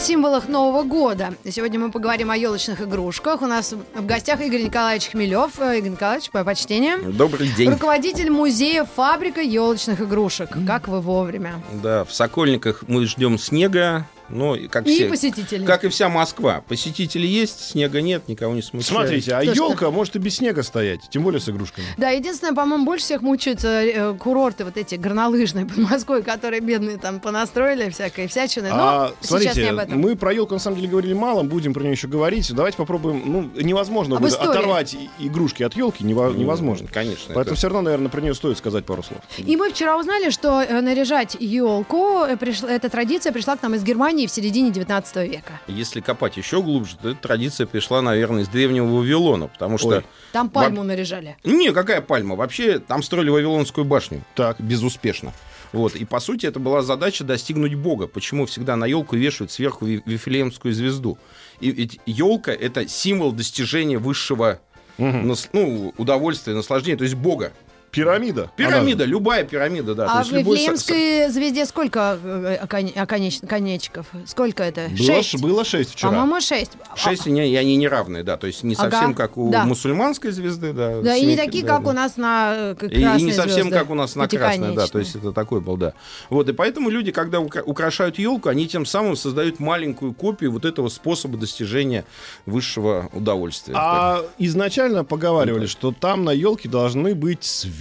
Символах Нового года. Сегодня мы поговорим о елочных игрушках. У нас в гостях Игорь Николаевич Хмелев. Э, Игорь Николаевич, по почтение. Добрый день. Руководитель музея «Фабрика елочных игрушек». Как вы вовремя. Да, в Сокольниках мы ждем снега. Ну, и как И все, посетители. как и вся Москва. Посетители есть, снега нет, никого не смущает. Смотрите, а елка может и без снега стоять, тем более с игрушками. Да, единственное, по-моему, больше всех мучаются э, курорты вот эти горнолыжные под Москвой, которые бедные там понастроили всякой всячины. Но а, сейчас не смотрите, об этом. мы про елку на самом деле говорили мало, будем про нее еще говорить. Давайте попробуем. Ну, невозможно Об будет истории. оторвать игрушки от елки, нево- невозможно. Ну, Конечно. Поэтому это- все равно, наверное, про нее стоит сказать пару слов. И мы вчера узнали, что э, наряжать елку, э, пришла- эта традиция пришла к нам из Германии в середине 19 века. Если копать еще глубже, то эта традиция пришла, наверное, из древнего Вавилона, потому что... Ой. Там пальму наряжали. Не, какая пальма? Вообще, там строили Вавилонскую башню. Так. Безуспешно. Вот. И, по сути, это была задача достигнуть Бога. Почему всегда на елку вешают сверху Ви- Вифлеемскую звезду? И ведь елка — это символ достижения высшего нас- ну, удовольствия, наслаждения, то есть Бога. Пирамида. Пирамида, любая пирамида, да. то А есть в любой Вифлеемской звезде сколько э, окон- оконеч- конечков? Сколько это? Было, Шесть. ш- было шесть вчера. По-моему, шесть. Шесть, и не- и они неравные, да, то есть не Ага, совсем как у да. мусульманской звезды, да. Да, и не такие, да, как да. у нас на э, к- И, и красной не совсем звезды, как у нас на красной, да, то есть это такой был, да. Вот, и поэтому люди, когда укра- украшают елку, они тем самым создают маленькую копию вот этого способа достижения высшего удовольствия. А изначально поговаривали, что там на елке должны быть свечи.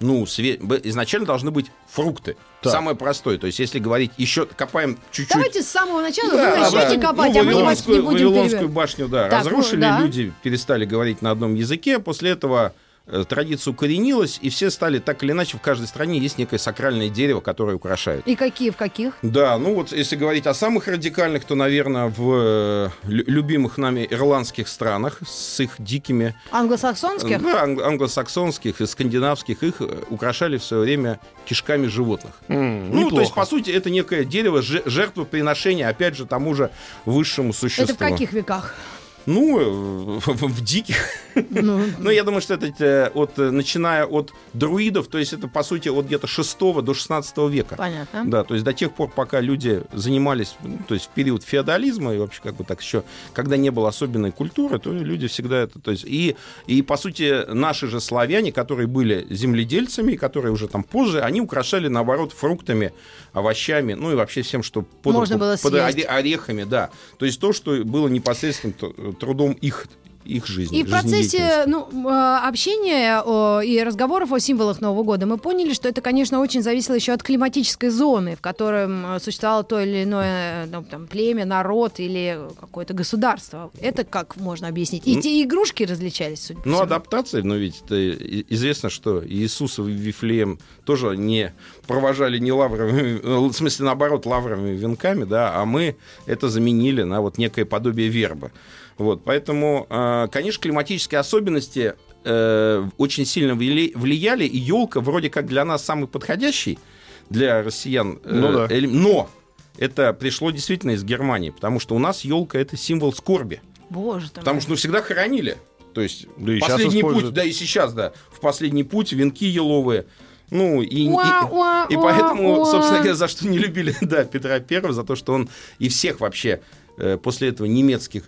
Ну, све- изначально должны быть фрукты. Так. Самое простое. То есть, если говорить, еще копаем чуть-чуть. Давайте с самого начала вы Да, начнете да. копать, Ну, а мы вас не будем Вавилонскую башню, да, Так, ну, разрушили, да. люди перестали говорить на одном языке, после этого традиция укоренилась, и все стали так или иначе, в каждой стране есть некое сакральное дерево, которое украшают. И какие, в каких? Да, ну вот если говорить о самых радикальных, то, наверное, в э, лю- любимых нами ирландских странах с их дикими, Англосаксонских? да, анг- англосаксонских и скандинавских, их э, украшали в свое время кишками животных. М, Ну, то есть, по сути, это некое дерево же- жертвоприношения, опять же, тому же высшему существу. Это в каких веках? Ну, э, в, в- в диких. Ну, Ну, я думаю, что это э, от, э, начиная от друидов, то есть это, по сути, от где-то 6 до 16 века. понятно. Да, то есть до тех пор, пока люди занимались, то есть в период феодализма и вообще как бы так еще, когда не было особенной культуры, то люди всегда это, то есть и, и по сути наши же славяне, которые были земледельцами, которые уже там позже, они украшали наоборот фруктами, овощами, ну и вообще всем, что под, Можно было под съесть. оре- орехами, да. То есть то, что было непосредственным тр- трудом их их жизни. И в процессе ну, э, общения и разговоров о символах Нового года мы поняли, что это, конечно, очень зависело еще от климатической зоны, в котором э, существовало то или иное ну, там, племя, народ или какое-то государство. Это как можно объяснить? И Ну, те игрушки различались, судя по Ну, адаптация, но ведь это известно, что Иисуса в Вифлеем тоже не провожали не лавровыми, э, в смысле, наоборот, лавровыми венками, да, а мы это заменили на вот некое подобие вербы. Вот, поэтому, э, конечно, климатические особенности э, очень сильно вли- влияли, и елка вроде как для нас самый подходящий для россиян. э, Ну да. Но это пришло действительно из Германии, потому что у нас елка это символ скорби. Боже Потому что ну, всегда хоронили. То есть Да и последний путь, да и сейчас, да, в последний путь венки еловые. Ну, и, и, Уа, уа, и уа, поэтому, уа. собственно говоря, за что не любили, да, Петра Первого, за то, что он и всех вообще э, после этого немецких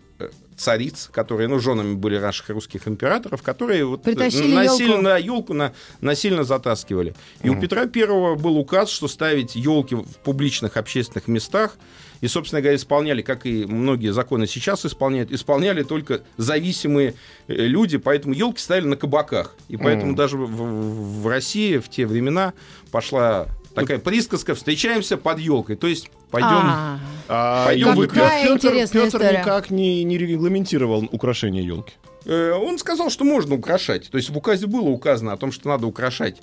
цариц, которые, ну, женами были наших русских императоров, которые вот, э, Притащили насильно, да, елку на, насильно затаскивали. И у Петра Первого был указ, что ставить елки в публичных общественных местах, и, собственно говоря, исполняли, как и многие законы сейчас исполняют, исполняли только зависимые э, люди, поэтому елки ставили на кабаках. И поэтому Мгм. даже в- в России в те времена пошла такая присказка «встречаемся под елкой», то есть пойдем... А, А Пойдем. Какая интересная Пётр история. никак не, не регламентировал украшение елки. Э, Он сказал, что можно украшать. То есть в указе было указано о том, что надо украшать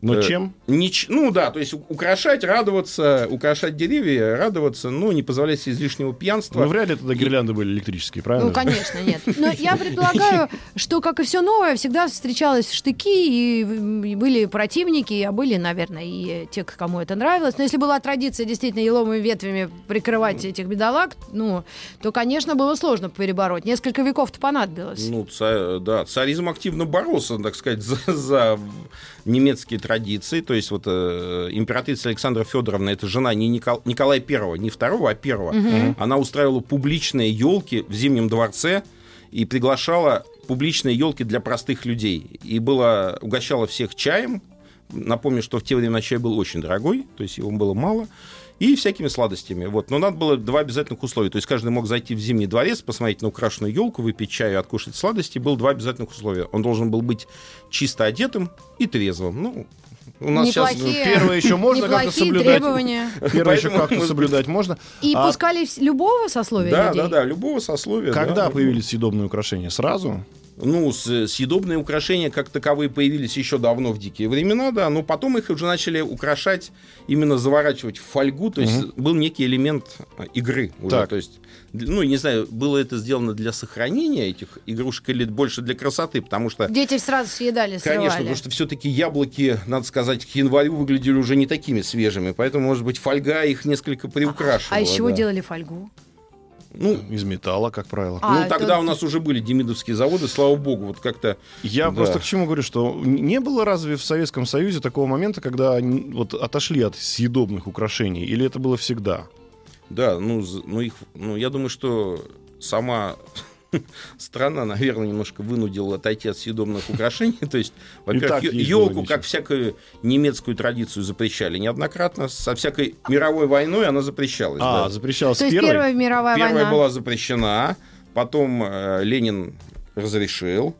Но Э, чем? Нич- ну да, то есть украшать, радоваться, украшать деревья, радоваться, но не позволять себе излишнего пьянства. Ну, вряд ли тогда гирлянды были электрические, правильно? Ну, конечно, нет. Но я предполагаю, что, как и все новое, всегда встречалось штыки, и и были противники, а были, наверное, и те, кому это нравилось. Но если была традиция действительно еловыми ветвями прикрывать этих бедолаг, ну, то, конечно, было сложно перебороть. Несколько веков-то понадобилось. Ну, ца- да, царизм активно боролся, так сказать, за, за немецкие традиции. То есть вот э, императрица Александра Федоровна, это жена не Никол- Николая Первого, не второго, а первого. Она устраивала публичные елки в Зимнем дворце и приглашала публичные елки для простых людей. И была, угощала всех чаем. Напомню, что в те времена чай был очень дорогой, то есть его было мало. И всякими сладостями. Вот. Но надо было два обязательных условия. То есть каждый мог зайти в Зимний дворец, посмотреть на украшенную елку, выпить чаю и откушать сладости. Было два обязательных условия. Он должен был быть чисто одетым и трезвым. Ну, у нас сейчас... Неплохие, первое еще можно как-то соблюдать. требования. Первое еще как-то соблюдать можно. И А пускали любого сословия Да, людей? да, да, любого сословия. Когда да. появились съедобные украшения? Сразу? Ну, съедобные украшения как таковые появились еще давно в дикие времена, да, но потом их уже начали украшать, именно заворачивать в фольгу, то есть был некий элемент а, игры уже, Так. то есть, ну, не знаю, было это сделано для сохранения этих игрушек или больше для красоты, потому что Дети сразу съедали, срывали. Конечно, потому что все-таки яблоки, надо сказать, к январю выглядели уже не такими свежими, поэтому, может быть, фольга их несколько приукрашивала. А из чего да. делали фольгу? Ну, Из металла, как правило. А, ну, это- тогда у нас уже были демидовские заводы, слава богу, вот как-то... Я Да. просто к чему говорю, что не было разве в Советском Союзе такого момента, когда они вот отошли от съедобных украшений, или это было всегда? Да, ну, ну, их, ну, я думаю, что сама страна, наверное, немножко вынудила отойти от съедобных украшений. То есть, во-первых, есть елку, как всякую немецкую традицию, запрещали неоднократно. Со всякой мировой войной она запрещалась. А, да. запрещалось То есть первой? Первая мировая Первая война. была запрещена, потом э, Ленин разрешил,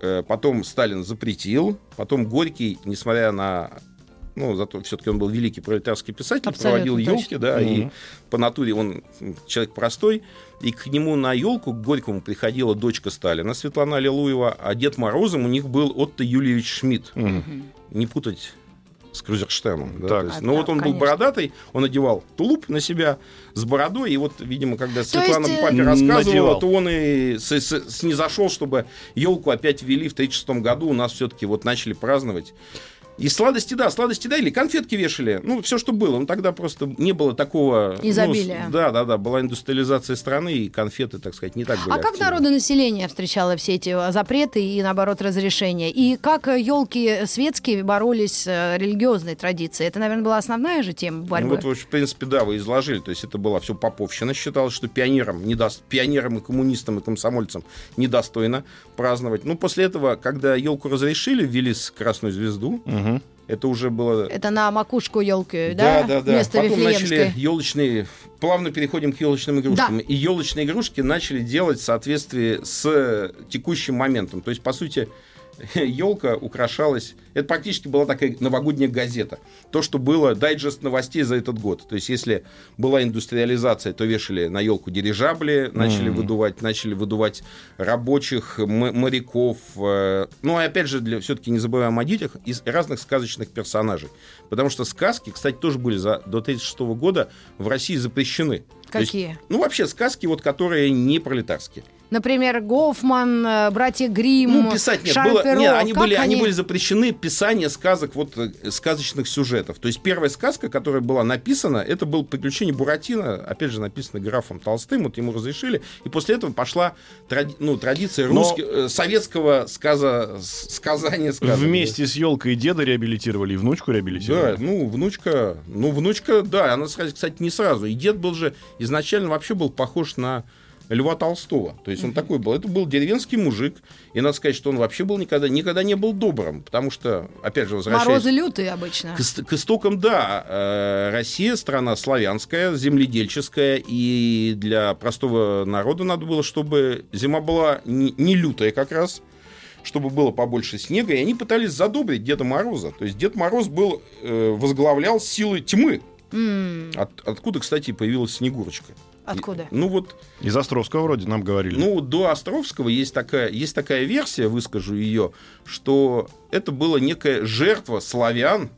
э, потом Сталин запретил, потом Горький, несмотря на ну, зато все-таки он был великий пролетарский писатель, Абсолютно проводил елки, да, и Мгм. по натуре он человек простой, и к нему на елку, к Горькому, приходила дочка Сталина, Светлана Аллилуева, а Дед Морозом у них был Отто Юльевич Шмидт. Мгм. Не путать с Крузерштерном. да, Так. то есть, А, ну да, вот он был конечно. бородатый, он одевал тулуп на себя с бородой, и вот, видимо, когда Светлана есть, э, папе рассказывала, надевал. то он и с- с- снизошел, чтобы елку опять ввели в 1936 году, у нас все-таки вот начали праздновать. И сладости, да, сладости, да, или конфетки вешали. Ну, все, что было. Ну, тогда просто не было такого... ну, Изобилия. с- да, да, да. Была индустриализация страны, и конфеты, так сказать, не так были А как активны. народонаселение встречало все эти э, запреты и, наоборот, разрешения? И как елки светские боролись с э, религиозной традицией? Это, наверное, была основная же тема Ну, борьбы? вот, вы, в принципе, да, вы изложили. То есть это была все поповщина. Считалось, что пионерам, не даст, пионерам и коммунистам и комсомольцам недостойно праздновать. Ну, после этого, когда елку разрешили, ввели с красную звезду. Мгм. Это уже было... Это на макушку елки, да? да, да, да. Вместо Потом начали елочные... Плавно переходим к елочным игрушкам. И елочные игрушки начали делать в соответствии с текущим моментом. То есть, по сути, елка украшалась... Это практически была такая новогодняя газета. То, что было дайджест новостей за этот год. То есть, если была индустриализация, то вешали на елку дирижабли, начали Мгм. выдувать, начали выдувать рабочих, м- моряков. э, Ну, и опять же, для, все-таки не забываем о детях, из разных сказочных персонажей. Потому что сказки, кстати, тоже были за, до 1936 года в России запрещены. То есть, Какие? ну, вообще сказки, вот, которые не пролетарские. Например, Гофман, э, братья Гримм, Ну, писать нет. Шарль Было, нет, они, Как были, они были запрещены писание сказок, вот э, сказочных сюжетов. То есть первая сказка, которая была написана, это был «Приключение Буратино», опять же, написано графом Толстым, вот ему разрешили. И после этого пошла тради- ну, традиция Но- русски- э, советского сказа, сказания сказок. Вместе с елкой и деда реабилитировали, и внучку Да, реабилитировали. ну, внучка, ну, внучка, да, она, кстати, не сразу. И дед был же, изначально вообще был похож на Льва Толстого. То есть он такой был. Это был деревенский мужик. И надо сказать, что он вообще был никогда, никогда не был добрым. Потому что, опять же, возвращаясь... Морозы лютые обычно. К, к истокам, да, э, Россия страна славянская, земледельческая, и для простого народа надо было, чтобы зима была не, не лютая как раз, чтобы было побольше снега, и они пытались задобрить Деда Мороза. То есть Дед Мороз был, э, возглавлял силы тьмы, М. от- откуда, кстати, появилась Снегурочка. Откуда? И- ну вот, Из Островского вроде нам говорили. ну до Островского есть такая, есть такая версия, выскажу ее, что это была некая жертва славян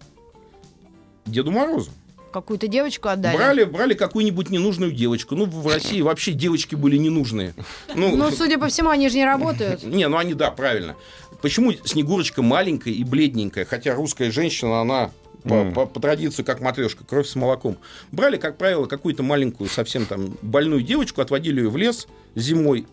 Деду Морозу. Какую-то девочку отдали? Брали, брали какую-нибудь ненужную девочку. Ну, в России вообще девочки были ненужные. Ну, судя по всему, они же не работают. Не, ну они, да, правильно. Почему Снегурочка маленькая и бледненькая, хотя русская женщина, она по, Мгм. по- по традиции, как матрешка, кровь с молоком. Брали, как правило, какую-то маленькую, совсем там больную девочку, отводили ее в лес зимой.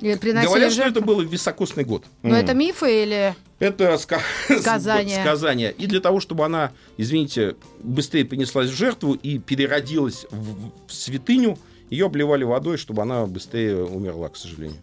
И приносили Говорят, что жертву. это был високосный год. Но это мифы или... Это ска- Сказание. сказание. И для того, чтобы она, извините, быстрее принеслась в жертву и переродилась в, в святыню, ее обливали водой, чтобы она быстрее умерла, к сожалению.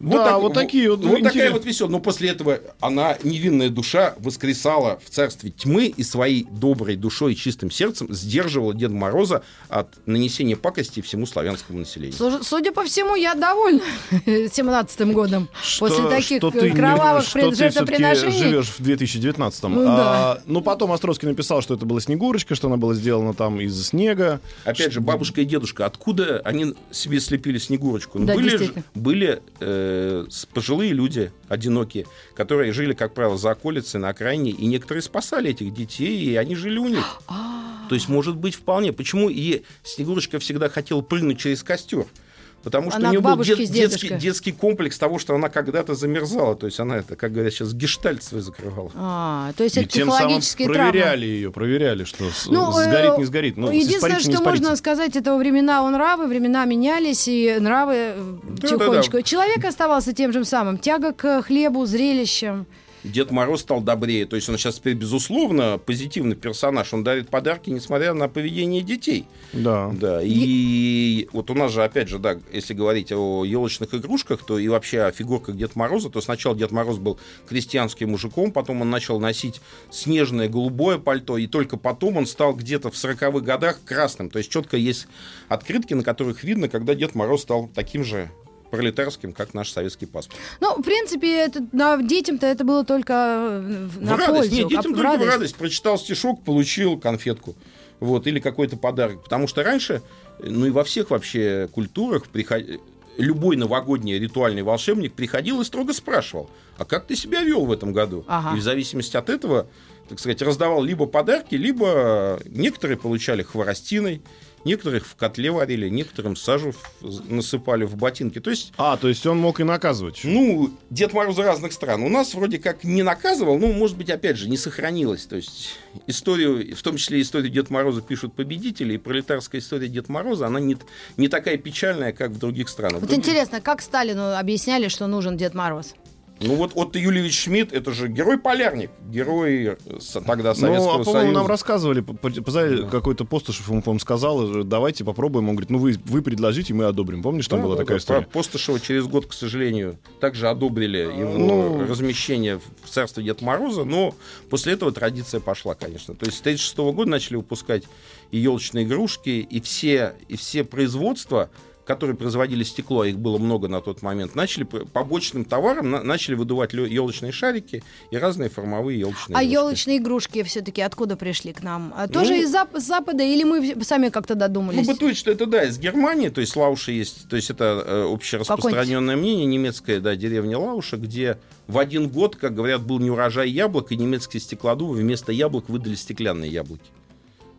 Да, вот такие вот Вот такая интерес- вот веселая. Но после этого она, невинная душа, воскресала в царстве тьмы и своей доброй душой и чистым сердцем сдерживала Деда Мороза от нанесения пакости всему славянскому населению. Судя по всему, я довольна 17 годом. После таких что ты э, не- кровавых что ты живешь в 2019-м. Ну, да. А, ну, потом Островский написал, что это была Снегурочка, что она была сделана там из снега. Опять же, бабушка и дедушка, откуда они себе слепили Снегурочку? Ну, Да, были были э, с- пожилые люди, одинокие, которые жили, как правило, за околицей, на окраине, и некоторые спасали этих детей, и они жили у них. А. То есть, может быть, вполне. Почему и Снегурочка всегда хотела прыгнуть через костер? Потому что Она у нее был дет- детский, детский комплекс того, что она когда-то замерзала. То есть она это, как говорят сейчас, гештальт свой закрывала. А, то есть И это тем самым психологические травмы. проверяли ее, проверяли, что Ну, сгорит, э, не сгорит. Ну, Единственное, что можно сказать, это времена нравы, времена менялись, и нравы э, тихонечку. Да-да-да. Человек оставался тем же самым. Тяга к хлебу, зрелищам. Дед Мороз стал добрее. То есть он сейчас теперь, безусловно, позитивный персонаж. Он дарит подарки, несмотря на поведение детей. Да. Да, и вот у нас же, опять же, да, если говорить о елочных игрушках, то и вообще о фигурках Деда Мороза, то сначала Дед Мороз был крестьянским мужиком, потом он начал носить снежное голубое пальто, и только потом он стал где-то в 40-х годах красным. То есть четко есть открытки, на которых видно, когда Дед Мороз стал таким же пролетарским, как наш советский паспорт. Ну, в принципе, это, на, детям-то это было только э, в- на радость. пользу. Нет, а детям в только в радость. радость. Прочитал стишок, получил конфетку. Вот, или какой-то подарок. Потому что раньше, ну и во всех вообще культурах, приход- любой новогодний ритуальный волшебник приходил и строго спрашивал, а как ты себя вел в этом году? Ага. И в зависимости от этого, так сказать, раздавал либо подарки, либо некоторые получали хворостиной, некоторых в котле варили, некоторым сажу насыпали в ботинки. То есть А, то есть он мог и наказывать. ну, Дед Мороз разных стран. У нас вроде как не наказывал, ну, может быть, опять же, не сохранилось. То есть историю, в том числе историю Дед Мороза пишут победители, и пролетарская история Дед Мороза, она не, не такая печальная, как в других странах. Вот В других- интересно, как Сталину объясняли, что нужен Дед Мороз? Ну вот Отто Юльевич Шмидт, это же герой-полярник, герой э, тогда Ну, Советского а, по-моему, Союза. нам рассказывали, по- по- позвали какой-то Постышев, ему, по-моему, сказал, э, давайте попробуем. Он говорит, ну вы, вы предложите, мы одобрим. Помнишь, там Да, была да, такая да. история? Постышева через год, к сожалению, также одобрили его Ну- размещение в царстве Деда Мороза, но после этого традиция пошла, конечно. То есть с 1936 года начали выпускать и елочные игрушки, и все, и все производства, которые производили стекло, а их было много на тот момент, начали по побочным товаром на- начали выдувать елочные шарики и разные формовые елочные А игрушки. елочные игрушки все-таки откуда пришли к нам? А Тоже Ну- из зап- Запада или мы сами как-то Ну, додумались? бытует, что это, да, из Германии, то есть Лауша есть, то есть это э, общераспространенное мнение, немецкая, да, деревня Лауша, где в один год, как говорят, был неурожай яблок, и немецкие стеклодувы вместо яблок выдали стеклянные яблоки.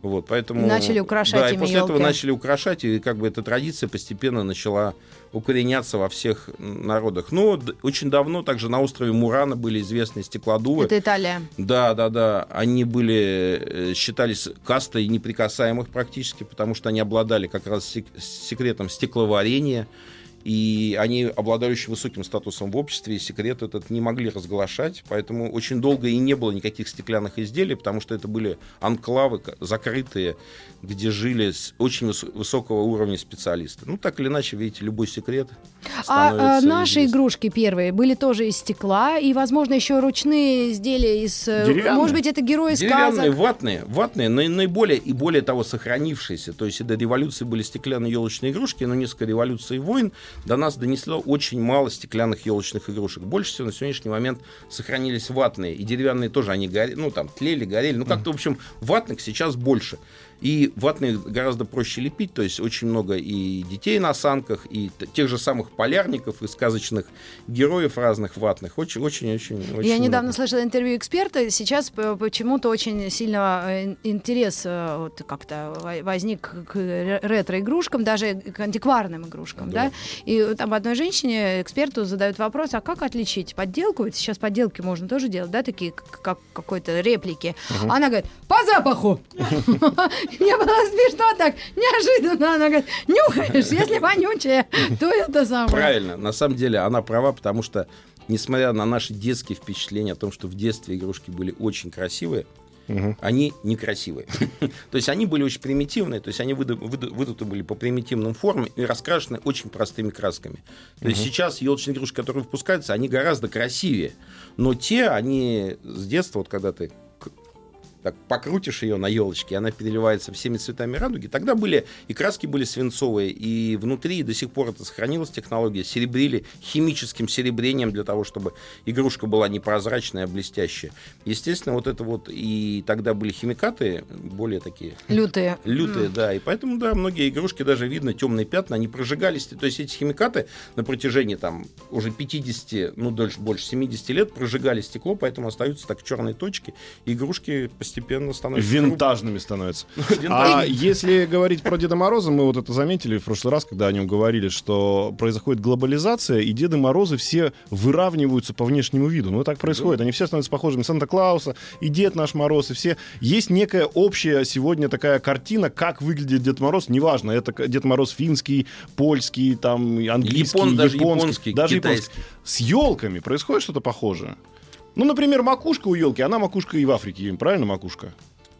Вот, поэтому... И начали украшать да, и после этого ёлки. начали украшать, и как бы эта традиция постепенно начала укореняться во всех народах. Но д- очень давно также на острове Мурана были известные стеклодувы. Это Италия. Да, да, да. Они были, э, считались кастой неприкасаемых практически, потому что они обладали как раз сек- секретом стекловарения. И они обладали очень высоким статусом в обществе, и секрет этот не могли разглашать. Поэтому очень долго и не было никаких стеклянных изделий, потому что это были анклавы закрытые, где жили с- очень выс- высокого уровня специалисты. Ну, так или иначе, видите, любой секрет А, а наши известен. игрушки первые были тоже из стекла и, возможно, еще ручные изделия из... э, Деревянные? Может быть, это герои Деревянные, сказок. ватные, ватные, наи- наиболее и более того сохранившиеся. То есть и до революции были стеклянные елочные игрушки, но несколько революций и войн до нас донесло очень мало стеклянных елочных игрушек. Больше всего на сегодняшний момент сохранились ватные. И деревянные тоже, они горели, ну там тлели, горели. Ну как-то, в общем, ватных сейчас больше. И ватные гораздо проще лепить, то есть очень много и детей на санках, и тех же самых полярников, и сказочных героев разных ватных. Очень-очень-очень. Я недавно слышала интервью эксперта. Сейчас почему-то очень сильно э, интерес э, вот как-то во- возник к ре- ретро-игрушкам, даже к антикварным игрушкам, да. Да. И там одной женщине, эксперту, задают вопрос, а как отличить подделку? Ведь сейчас подделки можно тоже делать, да, такие как какой-то реплики. Она говорит, по запаху. Мне было смешно так, неожиданно. Она говорит, нюхаешь, если вонючее, то это самое. Правильно. На самом деле она права, потому что, несмотря на наши детские впечатления о том, что в детстве игрушки были очень красивые, они некрасивые. то есть они были очень примитивные, то есть они выда- выда- выдуты были по примитивным формам и раскрашены очень простыми красками. То есть сейчас елочные игрушки, которые выпускаются, они гораздо красивее. Но те, они с детства, вот когда ты так покрутишь ее на елочке, и она переливается всеми цветами радуги. Тогда были и краски были свинцовые, и внутри до сих пор это сохранилась технология. Серебрили химическим серебрением для того, чтобы игрушка была непрозрачная, а блестящая. Естественно, вот это вот и тогда были химикаты более такие Лютые. лютые, да. И поэтому, да, многие игрушки даже видно темные пятна, они прожигались. То есть эти химикаты на протяжении там уже 50, ну дольше, больше 70 лет прожигали стекло, поэтому остаются так черные точки. И игрушки постепенно становятся Винтажными становятся. А если говорить про Деда Мороза, мы вот это заметили в прошлый раз, когда о нем говорили, что происходит глобализация, и Деды Морозы все выравниваются по внешнему виду. Ну, так происходит. Они все становятся похожими. Санта-Клауса, и Дед наш Мороз, и все. Есть некая общая сегодня такая картина, как выглядит Дед Мороз. Неважно, это Дед Мороз финский, польский, там, английский, Япон- даже японский. японский, даже китайский. японский. С елками происходит что-то похожее. Ну, например, макушка у елки, она макушка и в Африке, правильно макушка?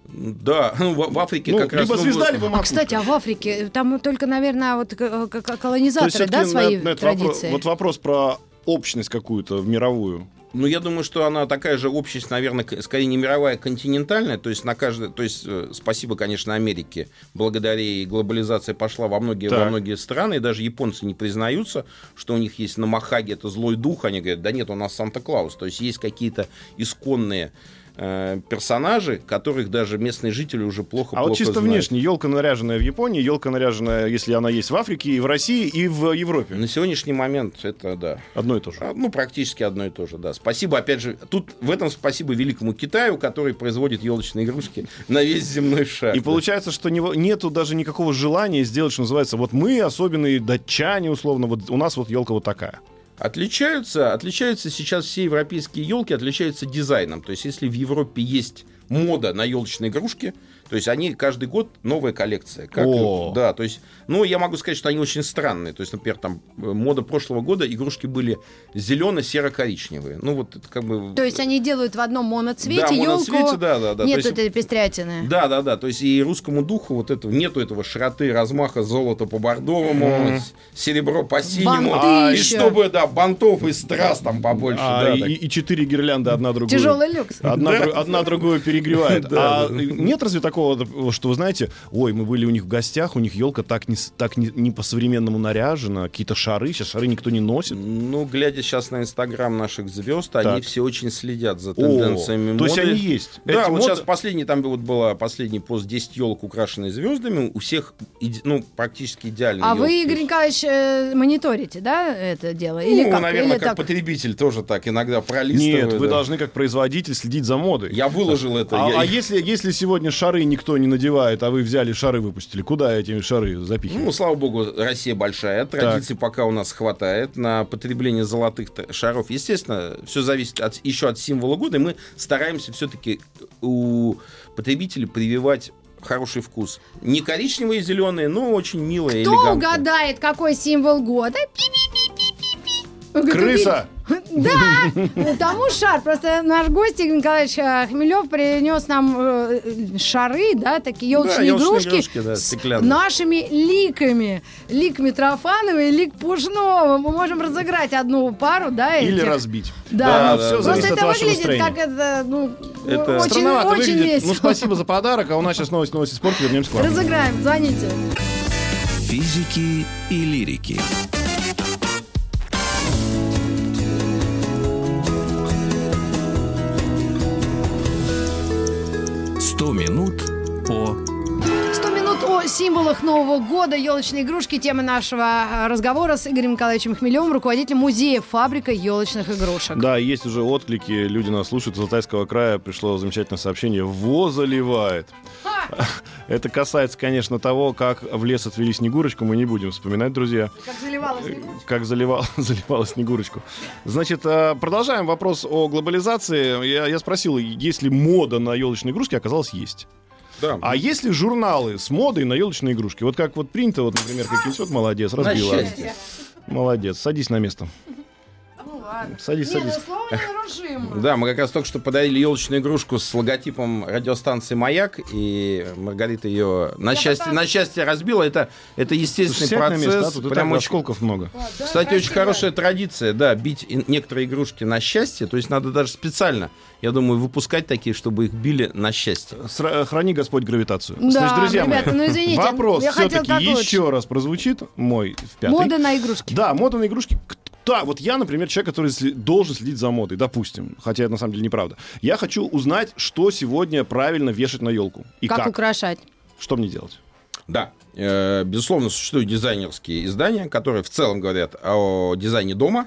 Да, ну, в, в Африке Ну, как раз... либо ну, звезда, вот- либо А, макушка. кстати, а в Африке там только, наверное, вот к- колонизаторы, То есть да, свои на- на этот вопрос- традиции? вот вопрос про общность какую-то мировую. Ну, я думаю, что она такая же общность, наверное, скорее не мировая, а континентальная. То есть, на каждой, то есть, э, спасибо, конечно, Америке. Благодаря ей глобализация пошла во многие, Так. во многие страны. И даже японцы не признаются, что у них есть на Махаге это злой дух. Они говорят, да нет, у нас Санта-Клаус. То есть, есть какие-то исконные э, персонажи, которых даже местные жители уже плохо А вот чисто знают. внешне, елка наряженная в Японии, елка наряженная, если она есть в Африке, и в России, и в Европе. На сегодняшний момент это, да, Одно и то же. А, Ну, практически одно и то же, да. Спасибо, опять же, тут в этом спасибо великому Китаю, который производит елочные игрушки на весь земной шар. И да. получается, что него- нету даже никакого желания сделать, что называется, вот мы, особенные датчане, условно, вот у нас вот елка вот такая. Отличаются, отличаются сейчас все европейские елки, отличаются дизайном. То есть, если в Европе есть мода на елочные игрушки, то есть они каждый год новая коллекция. Как, О. Да, то есть, ну, я могу сказать, что они очень странные. То есть, например, там э, мода прошлого года игрушки были зелено-серо-коричневые. Ну, вот это как бы... То есть они делают в одном моноцвете Да, елку. моноцвете, да, да, да. Нет есть- этой пестрятины. Да, да, да. То есть и русскому духу вот этого нету этого широты, размаха, золота по бордовому, с- серебро по синему. Банты А, и еще. чтобы, да, бантов и страз там побольше. А, да, и, и четыре гирлянды одна другую. Тяжелый люкс. Одна, Да. одна другую перегревает. А нет разве такого, что вы знаете, ой, мы были у них в гостях, у них елка так не, так не, не по-современному наряжена, какие-то шары, сейчас шары никто не носит. Ну, глядя сейчас на инстаграм наших звезд, Так. они все очень следят за О, тенденциями то есть моды. они есть. Да, Эти вот моды- сейчас последний, там вот была последний пост 10 елок, украшенные звездами. У всех, ну, практически идеальные А вы, елки. Игорь Николаевич, э, мониторите, да, это дело? Или ну, как? наверное, Или как так? потребитель тоже так иногда пролистываю. Нет, вы да. должны как производитель следить за модой. Я выложил это. А, я- а если, если сегодня шары никто не надевает, а вы взяли шары выпустили, куда эти шары запихивать? Ну, слава богу, Россия большая, традиций пока у нас хватает на потребление золотых шаров. Естественно, все зависит от, еще от символа года, и мы стараемся все-таки у потребителей прививать хороший вкус. Не коричневые и зеленые, но очень милые, Кто элегантные. угадает, какой символ года? Пи-пи-пи-пи-пи. Вы говорите, Крыса! Да, тому шар. Просто наш гость Игорь Николаевич э, Хмелев принес нам э, шары, да, такие елочные игрушки, с нашими ликами. Лик Митрофанова и лик Пушного. Мы можем разыграть одну пару, да, Или разбить. Да, Просто это выглядит так, это, ну, Это очень, выглядит. весело. Ну, спасибо за подарок, а у нас сейчас новость, новости спорта. Вернемся к вам. Разыграем, звоните. Физики и лирики. Сто минут по символах Нового года, елочные игрушки. Тема нашего э, разговора с Игорем Николаевичем Хмелевым, руководителем музея «Фабрика елочных игрушек». Да, есть уже отклики, люди нас слушают. Из Алтайского края пришло замечательное сообщение. Во заливает. Это касается, конечно, того, как в лес отвели Снегурочку. Мы не будем вспоминать, друзья. Как заливалась Как заливал, заливала Снегурочку. Значит, э, продолжаем вопрос о глобализации. Я, я спросил, есть ли мода на елочные игрушки, оказалось, есть. Да. А есть ли журналы с модой на елочные игрушки? Вот как вот принято, вот, например, как вот молодец, разбила. Молодец, садись на место. Ладно. Садись, Не, ну садись. слово нарушимо. Да, мы как раз только что подарили елочную игрушку с логотипом радиостанции «Маяк», и Маргарита ее на Я счастье, пыталась- на счастье разбила. Это, это естественный на процесс. место, а тут прям очень- осколков много. Вот, да, Кстати, очень красиво. хорошая традиция, да, бить некоторые игрушки на счастье. То есть надо даже специально, я думаю, выпускать такие, чтобы их били на счастье. Сра- Храни Господь гравитацию. Да, Значит, друзья ребята, мои, ну извините, вопрос все-таки еще раз прозвучит мой в пятый. Мода на игрушки. Да, мода на игрушки. Да, вот я, например, человек, который должен следить за модой, допустим, хотя это на самом деле неправда. Я хочу узнать, что сегодня правильно вешать на елку и как, как. украшать. Что мне делать? Да, э, безусловно, существуют дизайнерские издания, которые в целом говорят о дизайне дома.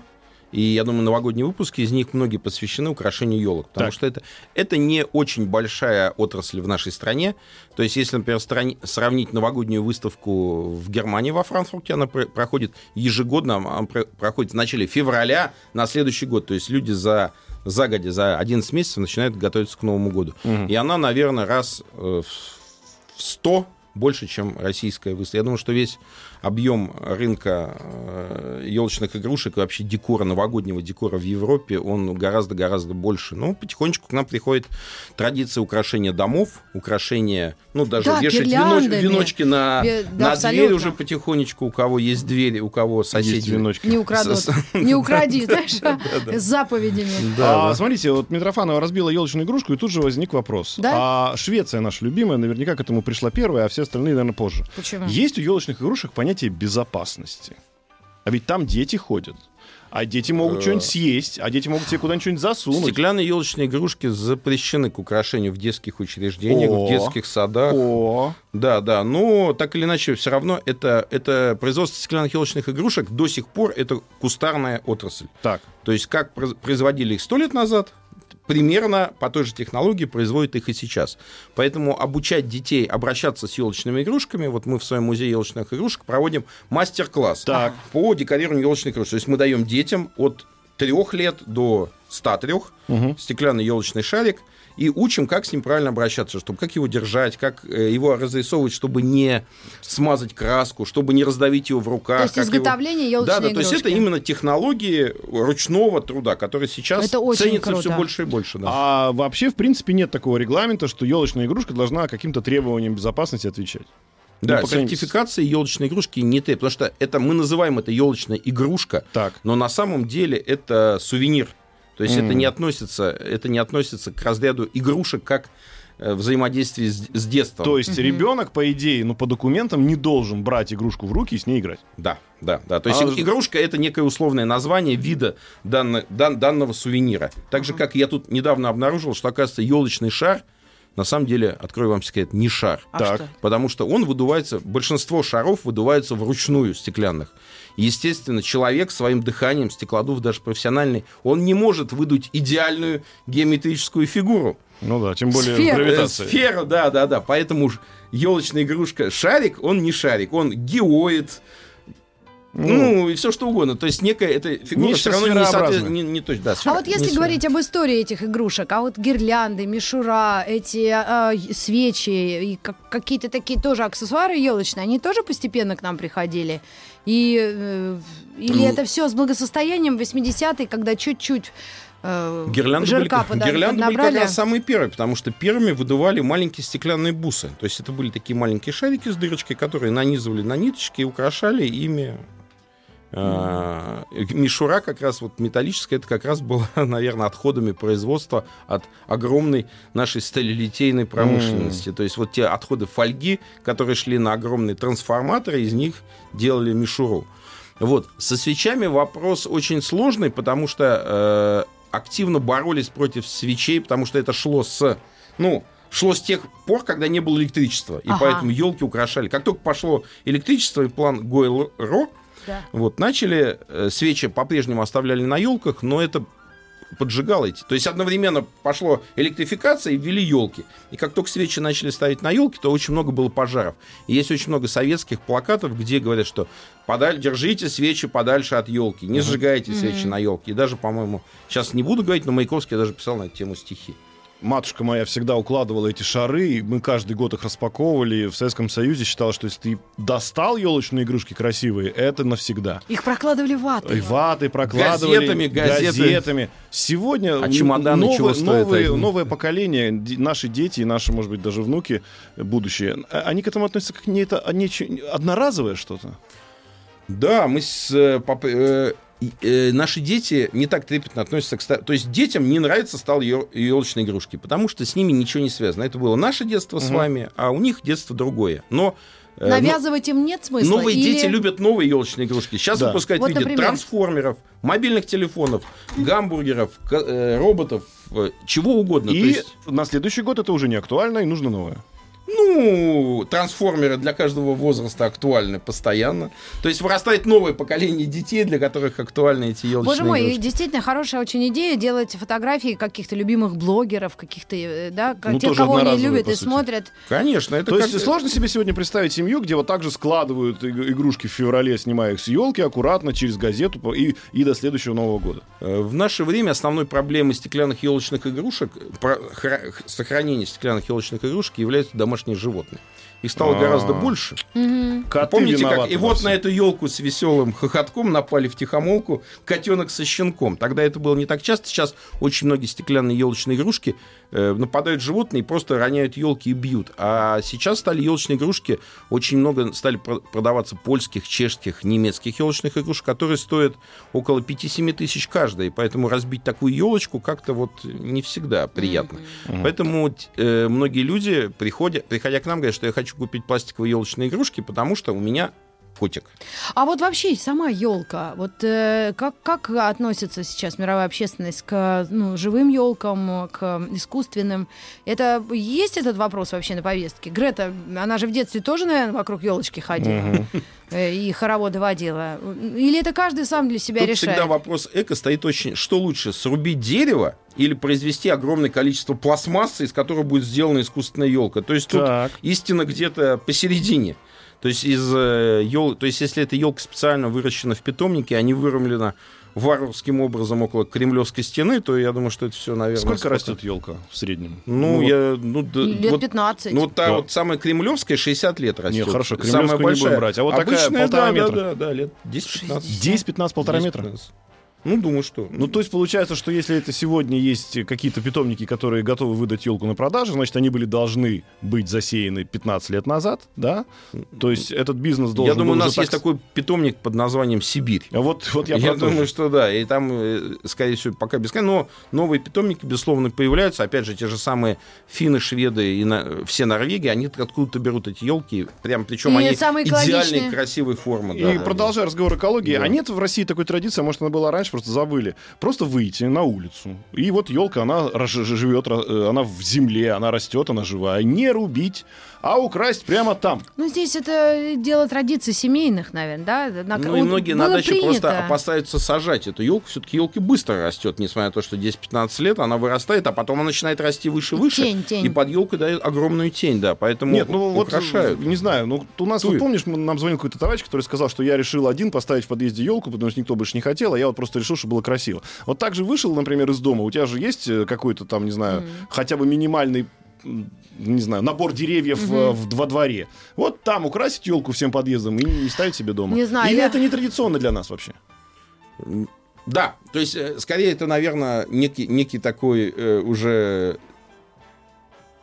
И я думаю, новогодние выпуски из них многие посвящены украшению елок. Потому Так. что это, это не очень большая отрасль в нашей стране. То есть, если, например, страни- сравнить новогоднюю выставку в Германии, во Франкфурте, она пр- проходит ежегодно, она пр- проходит в начале февраля на следующий год. То есть люди за загодя, за 11 месяцев начинают готовиться к Новому году. И она, наверное, раз э, в- в 100 больше, чем российская выставка. Я думаю, что весь объем рынка елочных игрушек и вообще декора, новогоднего декора в Европе, он гораздо-гораздо больше. Ну, потихонечку к нам приходит традиция украшения домов, украшения, ну, даже Да, вешать веноч- веночки на, да, на дверь абсолютно. уже потихонечку, у кого есть двери, у кого Есть соседи. веночки. Не украдут. Не укради, знаешь, с заповедями. а, Смотрите, вот Митрофанова разбила елочную игрушку, и тут же возник вопрос. А Швеция наша любимая, наверняка к этому пришла первая, а все остальные, наверное, позже. Почему? Есть у елочных игрушек понятие безопасности. А ведь там дети ходят. А дети могут что-нибудь съесть, а дети могут себе куда-нибудь что-нибудь засунуть. Стеклянные елочные игрушки запрещены к украшению в детских учреждениях, О. в детских садах. О, Да, да, но так или иначе, все равно это, это производство стеклянных елочных игрушек до сих пор это кустарная отрасль. так. То есть как произ- производили их сто лет назад, примерно по той же технологии производят их и сейчас. Поэтому обучать детей обращаться с елочными игрушками, вот мы в своем музее елочных игрушек проводим мастер-класс Так. по декорированию елочных игрушек. То есть мы даем детям от трех лет до 103 стеклянный елочный шарик и учим, как с ним правильно обращаться, чтобы как его держать, как э, его разрисовывать, чтобы не смазать краску, чтобы не раздавить его в руках. То есть его- изготовление елочной Да, да, то есть это именно технологии ручного труда, которые сейчас Это очень ценятся круто. все больше и больше. Да. А вообще, в принципе, нет такого регламента, что елочная игрушка должна каким-то требованиям безопасности отвечать. Да, Ну, по сертификации елочной игрушки не требует, потому что это мы называем это елочная игрушка, Так. но на самом деле это сувенир. То есть Мгм. это не относится, это не относится к разряду игрушек как э, взаимодействие с, с детством. То есть ребенок, по идее, ну, по документам не должен брать игрушку в руки и с ней играть. Да, да, да. То есть А- и- игрушка это некое условное название вида данно- дан- данного сувенира. Так же, как я тут недавно обнаружил, что, оказывается, елочный шар, на самом деле, открою вам секрет, не шар. А Так. что? Потому что он выдувается, большинство шаров выдуваются вручную стеклянных. Естественно, человек своим дыханием, стеклодув даже профессиональный, он не может выдуть идеальную геометрическую фигуру. Ну да, тем более Сфера. в Э. Сферу, да, да, да. Поэтому елочная игрушка шарик, он не шарик, он геоид. Ну, и все что угодно. То есть некая эта фигура все равно не, соответ- не, не точно. Да, А сфера- вот не если сфера. говорить об истории этих игрушек, а вот гирлянды, мишура, эти а, и- свечи и как- какие-то такие тоже аксессуары елочные, они тоже постепенно к нам приходили? И, э, или Ну. это все с благосостоянием 80-е, когда чуть-чуть э, Гирлянды, были, жирка пода- гирлянды были как раз самые первые, потому что первыми выдували маленькие стеклянные бусы. То есть это были такие маленькие шарики с дырочкой, которые нанизывали на ниточки и украшали ими а, Мишура как раз вот металлическая, это как раз была, наверное, отходами производства от огромной нашей сталелитейной промышленности. То есть вот те отходы фольги, которые шли на огромные трансформаторы, из них делали мишуру. Вот. Со свечами вопрос очень сложный, потому что э, активно боролись против свечей, потому что это шло с, ну, шло с тех пор, когда не было электричества. И Ага. поэтому елки украшали. Как только пошло электричество и план Гойл-Ро, Да. вот, начали, э, свечи по-прежнему оставляли на елках, но это поджигало эти. То есть одновременно пошло электрификация и ввели елки. И как только свечи начали ставить на елки, то очень много было пожаров. И есть очень много советских плакатов, где говорят, что подаль, держите свечи подальше от елки, не сжигайте свечи на елке. И даже, по-моему, сейчас не буду говорить, но Маяковский даже писал на эту тему стихи. Матушка моя всегда укладывала эти шары, и мы каждый год их распаковывали. В Советском Союзе считалось, что если ты достал елочные игрушки красивые, это навсегда. Их прокладывали ватой. И ваты прокладывали. Газетами, газеты. газетами. Сегодня А чемоданы новое, чего стоят новые- новое поколение, наши дети и наши, может быть, даже внуки э, будущие, а- они к этому относятся как не это а нече- одноразовое что-то. Да, мы с э, пап- э, наши дети не так трепетно относятся к ста- То есть детям не нравится стал елочные игрушки, потому что с ними ничего не связано. Это было наше детство с Мгм. вами, а у них детство другое. Но э, Навязывать им нет смысла. Новые или- дети любят новые елочные игрушки. Сейчас Да. выпускают Вот, в виде например. трансформеров, мобильных телефонов, гамбургеров, э, роботов, чего угодно. и есть, на следующий год это уже не актуально, и нужно новое. Ну, трансформеры для каждого возраста актуальны постоянно. То есть вырастает новое поколение детей, для которых актуальны эти елочные Боже мой, игрушки. действительно хорошая очень идея делать фотографии каких-то любимых блогеров, каких-то, э, да, как- Ну, тех, кого они любят и сути. смотрят. Конечно, это То как- есть сложно себе сегодня представить семью, где вот так же складывают иг- игрушки в феврале, снимая их с елки аккуратно через газету и, и до следующего Нового года. Э, В наше время основной проблемой стеклянных елочных игрушек, про- хра- сохранения стеклянных елочных игрушек являются домашние животные. Их стало А. гораздо больше. Коты Помните, как и во вот на эту елку с веселым хохотком напали в тихомолку котенок со щенком. Тогда это было не так часто. Сейчас очень многие стеклянные елочные игрушки нападают животные и просто роняют елки и бьют. А сейчас стали елочные игрушки, очень много стали про- продаваться польских, чешских, немецких елочных игрушек, которые стоят около 5-7 тысяч каждая. И поэтому разбить такую елочку как-то вот не всегда приятно. Поэтому э, многие люди, приходя, приходя к нам, говорят, что я хочу купить пластиковые елочные игрушки, потому что у меня котик. А вот вообще сама елка, вот э, как, как относится сейчас мировая общественность к ну, живым елкам, к искусственным? Это есть этот вопрос вообще на повестке? Грета, она же в детстве тоже, наверное, вокруг елочки ходила э, и хороводы водила. Или это каждый сам для себя Тут решает? всегда вопрос эко стоит очень... Что лучше, срубить дерево или произвести огромное количество пластмассы, из которой будет сделана искусственная елка? То есть тут Так. истина где-то посередине. То есть, из, э, ел... То есть если эта елка специально выращена в питомнике, а не вырублена варварским образом около Кремлевской стены, то я думаю, что это все, наверное... Сколько спокойно. растет елка в среднем? Ну, вот- я... Ну, да, Лет вот, 15. ну, вот та Да. вот самая кремлевская 60 лет растет. Не, хорошо, Самая кремлевскую не большая. будем брать, а вот такая Обычная, полтора да, метра. Да, да, да, лет 10-15. 10-15 полтора метра? 10-15. Ну, думаю, что. Ну, то есть получается, что если это сегодня есть какие-то питомники, которые готовы выдать елку на продажу, значит, они были должны быть засеяны 15 лет назад, да? То есть этот бизнес должен я думаю, у нас уже есть так- такой питомник под названием Сибирь. А Вот, вот я, Я, думаю, что да. И там, э, скорее всего, пока без Но новые питомники, безусловно, появляются. Опять же, те же самые финны, шведы и на- все Норвегии, они откуда-то берут эти елки. Прям, причем они идеальной, красивой формы. И да, да, продолжая разговор экологии, Да. а нет в России такой традиции, а может она была раньше, просто забыли. Просто выйти на улицу. И вот елка, она живет, ро- она в земле, она растет, она живая. Не рубить, а украсть прямо там. Ну, здесь это дело традиций семейных, наверное, да? На- Ну и вот многие было на даче принято. просто опасаются сажать эту елку. Все-таки елка быстро растет, несмотря на то, что 10-15 лет она вырастает, а потом она начинает расти выше и выше. Тень, тень. И под елкой дает огромную тень, да. Поэтому Нет, ну вот, украшают. не знаю, ну у нас, вот Туй. помнишь, нам звонил какой-то товарищ, который сказал, что я решил один поставить в подъезде елку, потому что никто больше не хотел, а я вот просто решил, чтобы было красиво. Вот так же вышел, например, из дома, у тебя же есть э, какой-то там, не знаю, хотя бы минимальный не знаю, набор деревьев э, в, во дворе. Вот там украсить елку всем подъездом и не ставить себе дома. Не знаю, Или я- это не традиционно для нас вообще? Да, то есть, э, скорее, это, наверное, некий, некий такой э, уже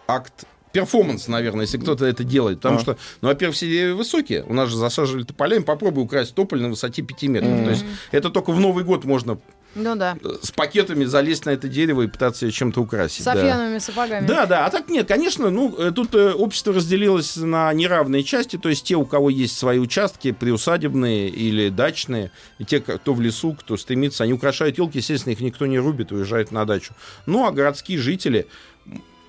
акт перформанс, наверное, если кто-то это делает. Потому А. что, ну, во-первых, все деревья высокие. У нас же засаживали тополями. Попробуй украсть тополь на высоте 5 метров. То есть это только в Новый год можно Ну да. э, с пакетами залезть на это дерево и пытаться чем-то украсить. С да. софьяновыми сапогами. Да, да, а так нет, конечно, ну, э, тут э, общество разделилось на неравные части, то есть те, у кого есть свои участки, приусадебные или дачные, и те, кто в лесу, кто стремится, они украшают елки, естественно, их никто не рубит, уезжают на дачу. Ну, а городские жители,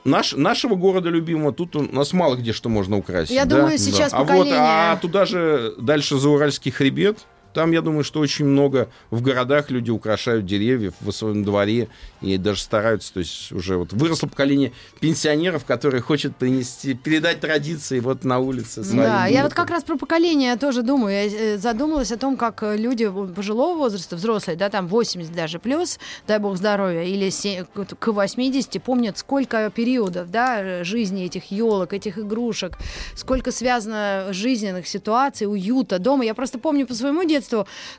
наш, нашего города любимого тут у нас мало где что можно украсить. Я да? думаю, сейчас а вот, поколение- а туда же дальше за Уральский хребет. Там, я думаю, что очень много в городах люди украшают деревья в своем дворе и даже стараются. То есть уже вот выросло поколение пенсионеров, которые хочет принести, передать традиции вот на улице своим. Да, я вот как раз про поколение тоже думаю. Я э, задумалась о том, как э, люди пожилого возраста, взрослые, да, там 80 даже плюс, дай бог здоровья, или к 80, помнят, сколько периодов, да, э, жизни этих елок, этих игрушек, сколько связано жизненных ситуаций, уюта дома. Я просто помню по своему детству,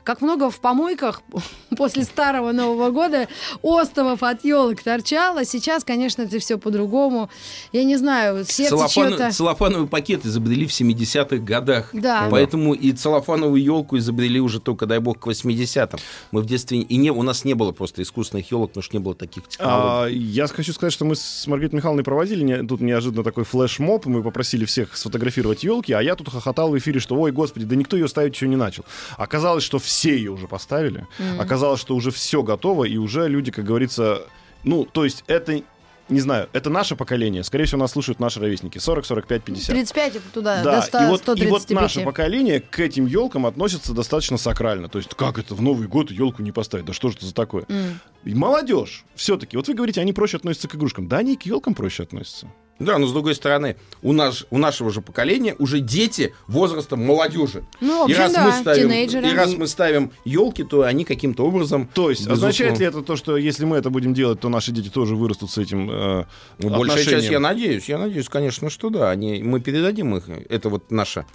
как много в помойках после старого Нового года остовов от елок торчало. Сейчас, конечно, это все по-другому. Я не знаю, сердце Целлофан- чьё-то... Целлофановый пакет изобрели в 70-х годах. Да. Поэтому и целлофановую елку изобрели уже только, дай бог, к 80-м. Мы в детстве... И не, у нас не было просто искусственных елок, потому что не было таких технологий. А, я хочу сказать, что мы с Маргаритой Михайловной проводили не- тут неожиданно такой флешмоб, и мы попросили всех сфотографировать елки, а я тут хохотал в эфире, что, ой, господи, да никто ее ставить еще не начал. Оказалось, что все ее уже поставили, оказалось, что уже все готово, и уже люди, как говорится, ну, то есть это, не знаю, это наше поколение, скорее всего, нас слушают наши ровесники, 40, 45, 50. 35 и туда, Да, до 100, и, вот, и 135. вот наше поколение к этим елкам относится достаточно сакрально. То есть, как это в Новый год елку не поставить? Да что же это за такое? М. И молодежь, все-таки, вот вы говорите, они проще относятся к игрушкам. Да, они и к елкам проще относятся. Да, но с другой стороны, у, нас, у нашего же поколения уже дети возрастом молодежи. Ну, и, раз да, мы ставим, тинейджеры. и раз мы ставим елки, то они каким-то образом... То есть, безусловно, означает ли это то, что если мы это будем делать, то наши дети тоже вырастут с этим э, Ну, Большая часть, я надеюсь, я надеюсь, конечно, что да. Они, мы передадим их. Это вот наше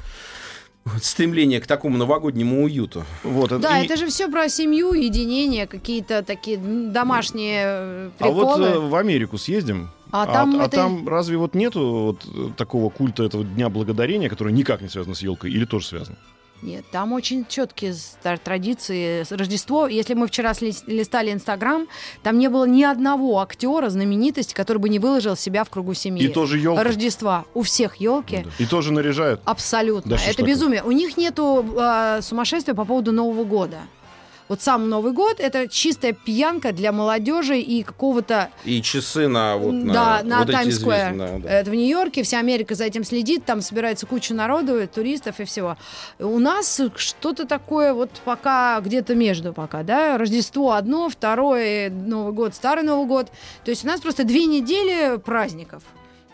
стремление к такому новогоднему уюту. Вот, это- Да, и- это же все про семью, единение, какие-то такие домашние э, А вот приколы. э, в Америку съездим. А там а это- там разве вот нету вот э, такого культа этого Дня Благодарения, который никак не связан с елкой, или тоже связан? Нет, там очень четкие традиции. Рождество, если мы вчера листали Инстаграм, там не было ни одного актера, знаменитости, который бы не выложил себя в кругу семьи. И тоже елка. Рождества. У всех елки. И тоже наряжают. Абсолютно. Да это безумие. У них нету э, сумасшествия по поводу Нового года. Вот сам Новый год это чистая пьянка для молодежи и какого-то И часы на вот на, да, на вот Сквер. известные, да, да. Это в Нью-Йорке, вся Америка за этим следит, там собирается куча народу, туристов и всего. У нас что-то такое вот пока где-то между пока, да, Рождество одно, второе Новый год, Старый Новый год. То есть у нас просто две недели праздников.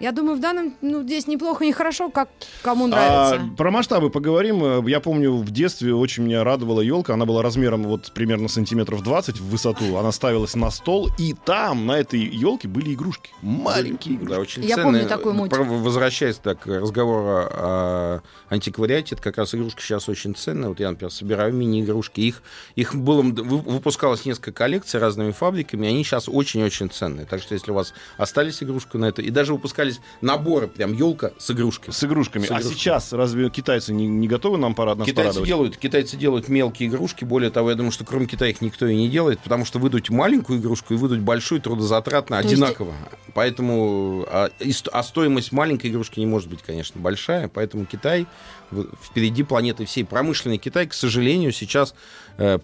Я думаю, в данном, ну, здесь неплохо, не хорошо, как кому нравится. А, про масштабы поговорим. Я помню, в детстве очень меня радовала елка. Она была размером вот примерно сантиметров 20 в высоту. Она ставилась на стол, и там, на этой елке, были игрушки. Маленькие игрушки. Да, очень Я ценные. помню такой мультик. Возвращаясь так к разговору о антиквариате, это как раз игрушки сейчас очень ценные. Вот я, например, собираю мини-игрушки. Их, их было, вы- выпускалось несколько коллекций разными фабриками, и они сейчас очень-очень ценные. Так что если у вас остались игрушки на это, и даже выпускались наборы, прям елка с игрушками. С игрушками. С А игрушками. сейчас разве китайцы не, не готовы нам парад нас Китайцы порадовать? делают, китайцы делают мелкие игрушки. Более того, я думаю, что кроме Китая их никто и не делает, потому что выдуть маленькую игрушку и выдуть большую трудозатратно То есть- одинаково. Поэтому а, и а стоимость маленькой игрушки не может быть, конечно, большая. Поэтому Китай впереди планеты всей. Промышленный Китай, к сожалению, сейчас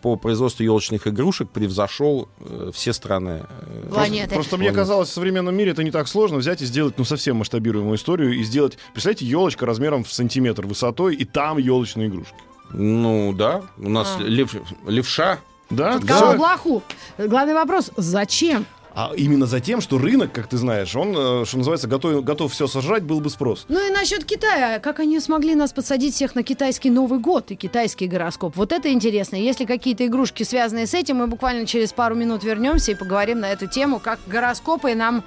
по производству елочных игрушек превзошел э, все страны. э, Планеты. Просто мне казалось, в современном мире это не так сложно взять и сделать, ну, совсем масштабируемую историю и сделать, представляете, елочка размером в сантиметр высотой, и там елочные игрушки. Ну да, у нас А. лев- левша. Да? Кого Да. блоху? Главный вопрос, зачем? А именно за тем, что рынок, как ты знаешь, он, э, что называется, готов, готов все сожрать, был бы спрос. Ну и насчет Китая. Как они смогли нас подсадить всех на китайский Новый год и китайский гороскоп? Вот это интересно. Если какие-то игрушки, связанные с этим, мы буквально через пару минут вернемся и поговорим на эту тему, как гороскопы нам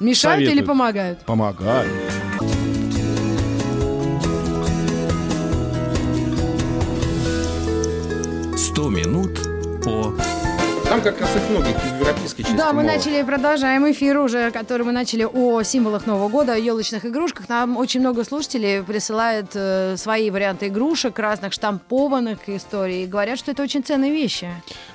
мешают или Советуют. помогают. Помогает. «100 минут по Там как раз их много, в европейской части Да, мы мало. начали, продолжаем эфир уже, который мы начали о символах Нового года, о елочных игрушках. Нам очень много слушателей присылают э, свои варианты игрушек, разных штампованных историй, и говорят, что это очень ценные вещи.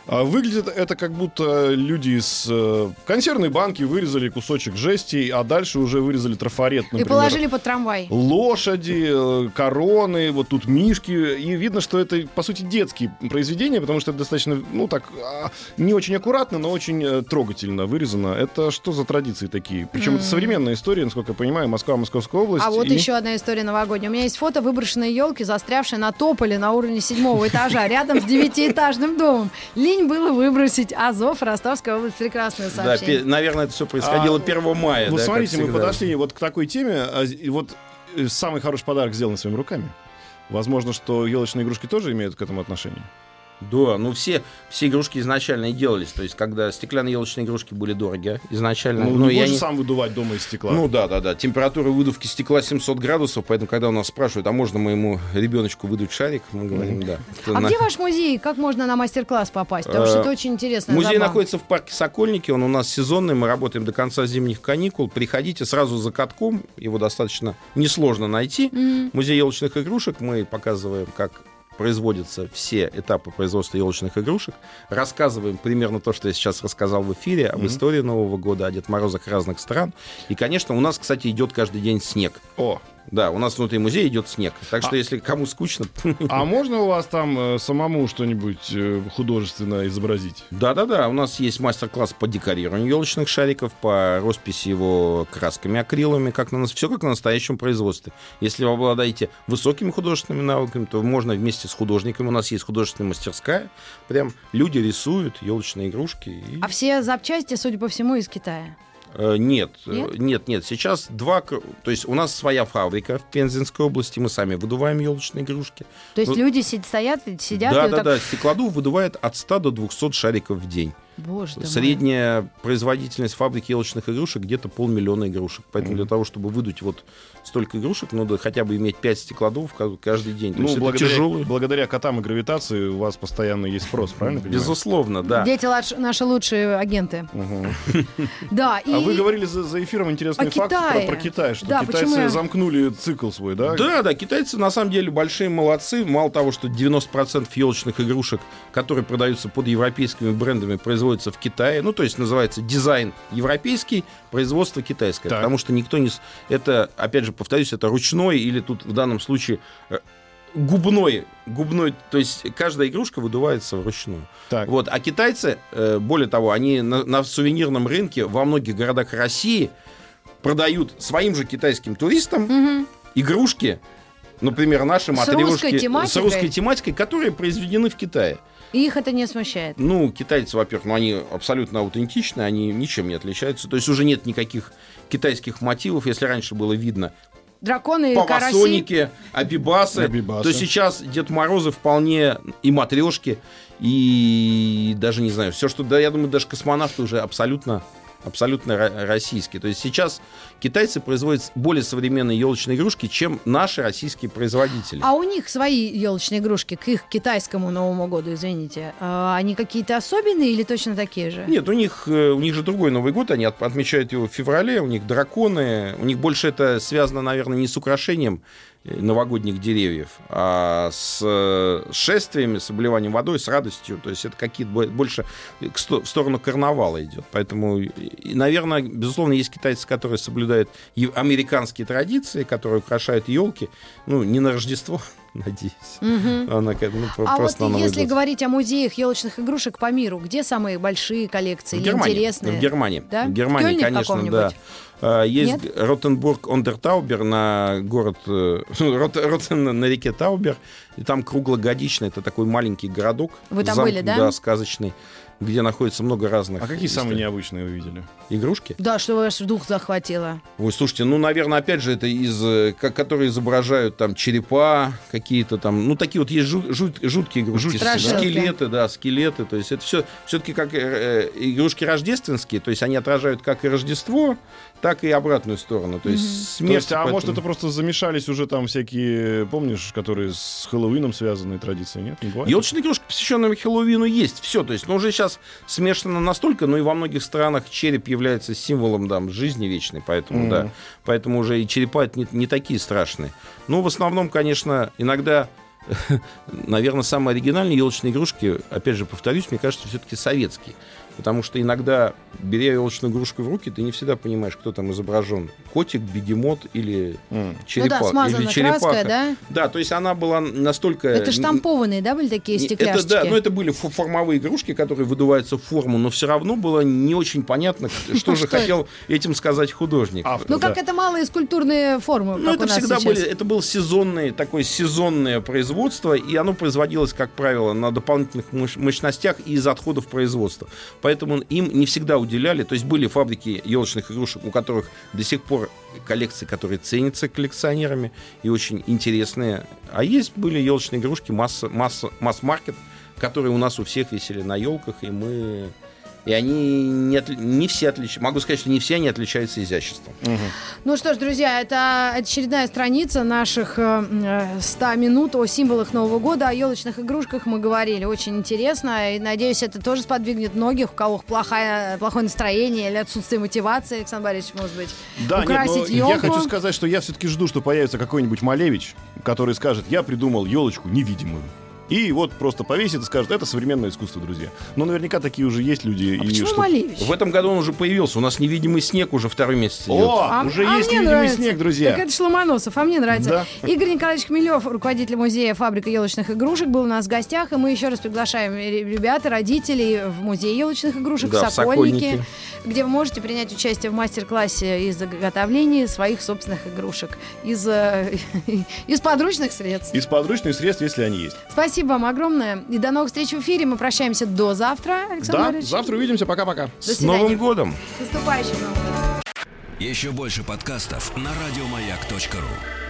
А Выглядит это как будто люди из э, консервной банки вырезали кусочек жести, а дальше уже вырезали трафарет, и например. положили под трамвай. Лошади, э, короны, вот тут мишки. И видно, что это, по сути, детские произведения, потому что это достаточно, ну так, а, не очень аккуратно, но очень э, трогательно вырезано. Это что за традиции такие? Причем это современная история, насколько я понимаю, Москва, Московская область. А вот и- еще одна история новогодняя. У меня есть фото выброшенной елки, застрявшей на тополе на уровне седьмого этажа, рядом с девятиэтажным домом. Лень было выбросить. Азов, Ростовская область. Прекрасное Да, сообщение. пе- наверное, это все происходило А, 1 мая. Вот да, смотрите, мы подошли вот к такой теме. а, вот э, самый хороший подарок сделан своими руками. Возможно, что елочные игрушки тоже имеют к этому отношение. Да, ну все, все игрушки изначально и делались. То есть, когда стеклянные елочные игрушки были дороги изначально. Ну, ну, не я не- сам выдувать дома из стекла. Ну да, да, да. Температура выдувки стекла 700 градусов, поэтому, когда у нас спрашивают, а можно моему ребеночку выдуть шарик, мы говорим, да. А на- где ваш музей? Как можно на мастер-класс попасть? Потому что Э, это очень интересно. Музей находится в парке Сокольники, он у нас сезонный, мы работаем до конца зимних каникул. Приходите сразу за катком, его достаточно несложно найти. Музей елочных игрушек, мы показываем, как производятся все этапы производства елочных игрушек. Рассказываем примерно то, что я сейчас рассказал в эфире, об Мгм. истории Нового года, о Дед Морозах разных стран. И, конечно, у нас, кстати, идет каждый день снег. О, Да, у нас внутри музея идет снег. Так что, А- если кому скучно... а можно у вас там э, самому что-нибудь э, художественно изобразить? Да-да-да, у нас есть мастер-класс по декорированию елочных шариков, по росписи его красками, акрилами, как на нас, все как на настоящем производстве. Если вы обладаете высокими художественными навыками, то можно вместе с художниками, у нас есть художественная мастерская, прям люди рисуют елочные игрушки. и- А все запчасти, судя по всему, из Китая. Э, Нет, э, Нет? нет, нет. Сейчас два, то есть у нас своя фабрика в Пензенской области, мы сами выдуваем елочные игрушки. То есть Вот. люди си- стоят, и сидят да, и да, так... да. Стеклодув выдувает от 100 до 200 шариков в день. Боже ты мой. Средняя производительность фабрики елочных игрушек где-то полмиллиона игрушек. Поэтому для того, чтобы выдуть вот столько игрушек, надо хотя бы иметь 5 стеклодувов ка- каждый день. То Ну, есть это благодаря, тяжелый. благодаря котам и гравитации у вас постоянно есть спрос, правильно понимаю? Безусловно, да. Дети наши лучшие агенты. Да, и... А вы говорили за, за эфиром интересный факт про, Китай, что китайцы замкнули цикл свой, да? Да, да, китайцы на самом деле большие молодцы. Мало того, что 90% елочных игрушек, которые продаются под европейскими брендами, производятся в Китае. Ну, то есть называется дизайн европейский, производство китайское. Так. Потому что никто не... с- Это, опять же, повторюсь, это ручной или тут в данном случае э, губной, губной, то есть каждая игрушка выдувается вручную. Так. Вот, а китайцы, э, более того, они на, на сувенирном рынке во многих городах России продают своим же китайским туристам Мгм. игрушки, например, наши С матрешки русской с тематикой? русской тематикой, которые произведены в Китае. И их это не смущает. Ну, китайцы, во-первых, ну, они абсолютно аутентичны, они ничем не отличаются. То есть уже нет никаких китайских мотивов, если раньше было видно Драконы павасоники, абибасы, Абибасы. то сейчас Дед Морозы вполне и матрешки, и даже, не знаю, все, что, да, я думаю, даже космонавты уже абсолютно абсолютно ро- российские. То есть сейчас китайцы производят более современные елочные игрушки, чем наши российские производители. А у них свои елочные игрушки к их китайскому Новому году, извините. А, Они какие-то особенные или точно такие же? Нет, у них, э, у них же другой Новый год, они от- отмечают его в феврале, у них драконы, у них больше это связано, наверное, не с украшением новогодних деревьев, а с э, шествиями, с обливанием водой, с радостью. То есть это какие-то бо- больше в сторону карнавала идет. Поэтому, наверное, безусловно, есть китайцы, которые соблюдают американские традиции, которые украшают елки. Ну, не на Рождество, надеюсь. Мгм. а на ка- ну, А вот просто Новый если год. говорить о музеях елочных игрушек по миру, где самые большие коллекции В Германии. интересные? В Германии. Да? В Германии, В конечно, да. А, Есть Нет? Ротенбург Ондертаубер на город э, Рот- Ротен на реке Таубер. И там круглогодично. Это такой маленький городок. Вы там были, да? Да, сказочный. Где находится много разных А какие историй. самые необычные вы видели? игрушки? Да, что ваш дух захватило. Ой, слушайте, ну, наверное, опять же, это из, э, ка- которые изображают там черепа какие-то там, ну, такие вот есть жут- жут- жуткие игрушки, Жуткие, С- да. скелеты, да, скелеты, то есть это все, все-таки как э, э, игрушки рождественские, то есть они отражают как и Рождество, так и обратную сторону, то есть Мгм. смерть. То есть, а поэтому- может, это просто замешались уже там всякие, помнишь, которые с Хэллоуином связанные традиции, нет? Не игрушки, посвященные Хэллоуину, есть все. То есть, ну, уже сейчас смешано настолько, но и во многих странах череп является символом там, жизни вечной. Поэтому, Мгм. да. Поэтому уже и черепа это не, не такие страшные. Ну, в основном, конечно, иногда, наверное, самые оригинальные елочные игрушки, опять же, повторюсь, мне кажется, все-таки советские. Потому что иногда, беря елочную игрушку в руки, ты не всегда понимаешь, кто там изображен. Котик, бегемот или М. черепа, ну да, смазана или черепаха. краска, да? Да, то есть она была настолько... Это штампованные, да, были такие Не, стекляшки? Это, да, но это были фо- формовые игрушки, которые выдуваются в форму, но все равно было не очень понятно, что же хотел этим сказать художник. Автор. Ну, как это малые скульптурные формы, Ну, это всегда были, это было сезонное, такое сезонное производство, и оно производилось, как правило, на дополнительных мощ- мощностях и из отходов производства. Поэтому им не всегда уделяли, то есть были фабрики елочных игрушек, у которых до сих пор коллекции, которые ценятся коллекционерами и очень интересные. А есть были елочные игрушки масса, масса, масс-маркет, которые у нас у всех висели на елках, и мы... И они не, отли- не все отличаются. Могу сказать, что не все они отличаются изяществом. Ну что ж, друзья, это очередная страница наших э, э, 100 минут о символах Нового года, о елочных игрушках мы говорили. Очень интересно. И надеюсь, это тоже сподвигнет многих, у кого плохое, плохое настроение или отсутствие мотивации, Александр Борисович, может быть, Да, украсить елку. я хочу сказать, что я все-таки жду, что появится какой-нибудь Малевич, который скажет, я придумал елочку невидимую. И вот просто повесит и скажет, это современное искусство, друзья. Но наверняка такие уже есть люди. А и почему что- Малевич? В этом году он уже появился. У нас невидимый снег уже второй месяц идет. О, А- уже а есть невидимый нравится. снег, друзья. Так это ж Ломоносов, а мне нравится. Да. Игорь Николаевич Хмелев, руководитель музея «Фабрика елочных игрушек», был у нас в гостях, и мы еще раз приглашаем ре- ребят и родителей в музей елочных игрушек Да, в в Сокольнике, Сокольнике. где вы можете принять участие в мастер-классе из заготовления своих собственных игрушек из, э, из подручных средств. Из подручных средств, если они есть. Спасибо вам огромное. И до новых встреч в эфире. Мы прощаемся до завтра, Александр Да, Борисович. завтра увидимся. Пока-пока. До С свидания. Новым годом! С наступающим Новым годом. Еще больше подкастов на радиомаяк.ру.